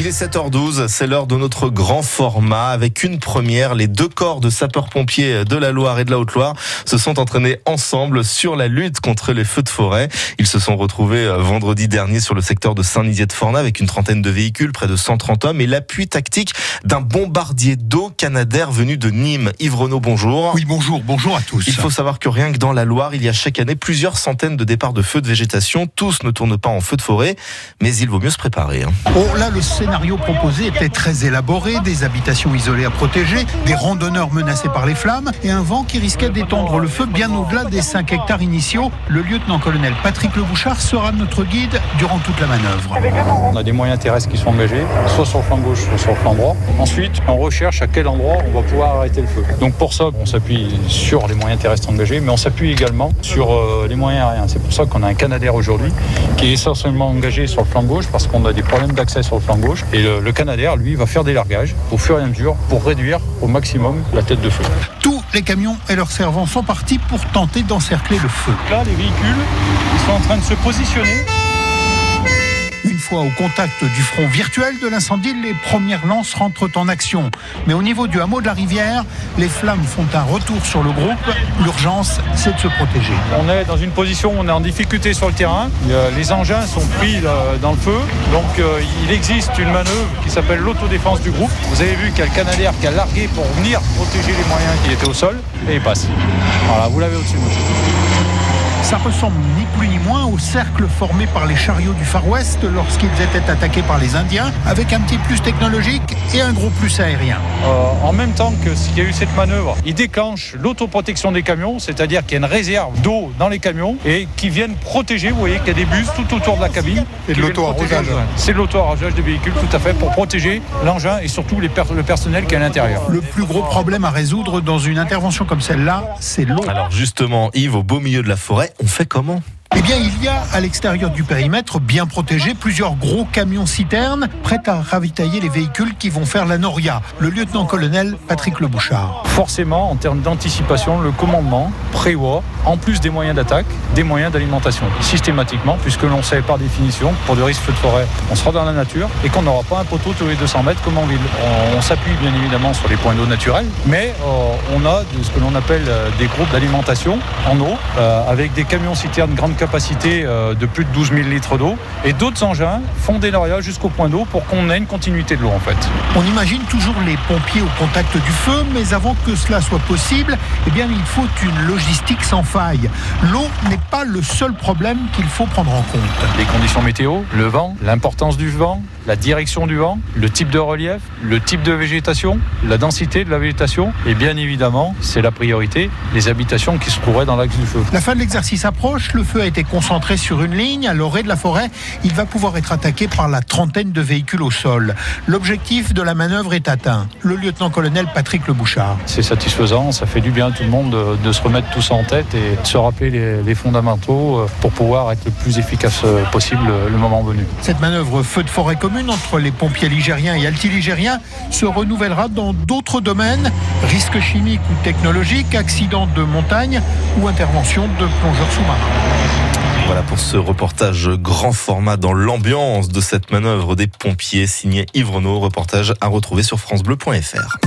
Il est 7h12, c'est l'heure de notre grand format avec une première. Les deux corps de sapeurs-pompiers de la Loire et de la Haute-Loire se sont entraînés ensemble sur la lutte contre les feux de forêt. Ils se sont retrouvés euh, vendredi dernier sur le secteur de Saint-Nizier-de-Forna avec une trentaine de véhicules, près de 130 hommes et l'appui tactique d'un bombardier d'eau canadair venu de Nîmes. Yves Renaud, bonjour. Oui, bonjour, bonjour à tous. Il faut savoir que rien que dans la Loire, il y a chaque année plusieurs centaines de départs de feux de végétation. Tous ne tournent pas en feu de forêt, mais il vaut mieux se préparer. Hein. Oh, là, le scénario proposé était très élaboré, des habitations isolées à protéger, des randonneurs menacés par les flammes et un vent qui risquait d'étendre le feu bien au-delà des 5 hectares initiaux. Le lieutenant-colonel Patrick Lebouchard sera notre guide durant toute la manœuvre. On a des moyens terrestres qui sont engagés, soit sur le flanc gauche, soit sur le flanc droit. Ensuite, on recherche à quel endroit on va pouvoir arrêter le feu. Donc pour ça, on s'appuie sur les moyens terrestres engagés, mais on s'appuie également sur euh, les moyens aériens. C'est pour ça qu'on a un Canadair aujourd'hui qui est essentiellement engagé sur le flanc gauche parce qu'on a des problèmes d'accès sur le flanc gauche. Et le, le Canadair, lui, va faire des largages au fur et à mesure pour réduire au maximum la tête de feu. Tous les camions et leurs servants sont partis pour tenter d'encercler le feu. Là, les véhicules, ils sont en train de se positionner. Au contact du front virtuel de l'incendie, les premières lances rentrent en action. Mais au niveau du hameau de la rivière, les flammes font un retour sur le groupe. L'urgence, c'est de se protéger. On est dans une position où on est en difficulté sur le terrain. Euh, Les engins sont pris euh, dans le feu. Donc euh, il existe une manœuvre qui s'appelle l'autodéfense du groupe. Vous avez vu qu'il y a le Canadair qui a largué pour venir protéger les moyens qui étaient au sol. Et il passe. Voilà, vous l'avez au-dessus. Ça ressemble ni plus ni moins au cercle formé par les chariots du Far West lorsqu'ils étaient attaqués par les Indiens, avec un petit plus technologique et un gros plus aérien. Euh, en même temps que s'il y a eu cette manœuvre, il déclenche l'autoprotection des camions, c'est-à-dire qu'il y a une réserve d'eau dans les camions et qui viennent protéger. Vous voyez qu'il y a des bus tout autour de la cabine. Et de l'auto-arrosage. C'est de l'auto-arrosage des véhicules, tout à fait, pour protéger l'engin et surtout les per- le personnel qui est à l'intérieur. Le plus gros problème à résoudre dans une intervention comme celle-là, c'est l'eau. Alors justement, Yves, au beau milieu de la forêt, on fait comment? Eh bien, il y a à l'extérieur du périmètre, bien protégé, plusieurs gros camions citernes prêts à ravitailler les véhicules qui vont faire la Noria. Le lieutenant-colonel Patrick Lebouchard. Forcément, en termes d'anticipation, le commandement prévoit, en plus des moyens d'attaque, des moyens d'alimentation. Systématiquement, puisque l'on sait par définition, pour de risques feux de forêt, on sera dans la nature et qu'on n'aura pas un poteau tous les 200 mètres comme en ville. On, s'appuie bien évidemment sur les points d'eau naturels, mais euh, on a ce que l'on appelle euh, des groupes d'alimentation en eau, euh, avec des camions citernes grande capacité euh, de plus de 12 000 litres d'eau, et d'autres engins font des lauréats jusqu'au point d'eau pour qu'on ait une continuité de l'eau en fait. On imagine toujours les pompiers au contact du feu, mais avant que cela soit possible, eh bien, il faut une logistique sans faille. L'eau n'est pas le seul problème qu'il faut prendre en compte. les conditions météo, le vent, l'importance du vent, la direction du vent, le type de relief, le type de végétation, la densité de la végétation et bien évidemment, c'est la priorité, les habitations qui se trouveraient dans l'axe du feu. La fin de l'exercice approche, le feu a été concentré sur une ligne à l'orée de la forêt. Il va pouvoir être attaqué par la trentaine de véhicules au sol. L'objectif de la manœuvre est atteint. Le lieutenant-colonel Patrick Lebouchard. C'est satisfaisant, ça fait du bien à tout le monde de, de se remettre tout ça en tête et de se rappeler les, les fondamentaux euh, pour pouvoir être le plus efficace euh, possible le moment venu. Cette manœuvre feu de forêt commune entre les pompiers ligériens et altiligériens se renouvellera dans d'autres domaines, risques chimiques ou technologiques, accidents de montagne ou intervention de plongeurs sous-marins. Voilà pour ce reportage grand format dans l'ambiance de cette manœuvre des pompiers signé Yves Renaud, reportage à retrouver sur francebleu.fr.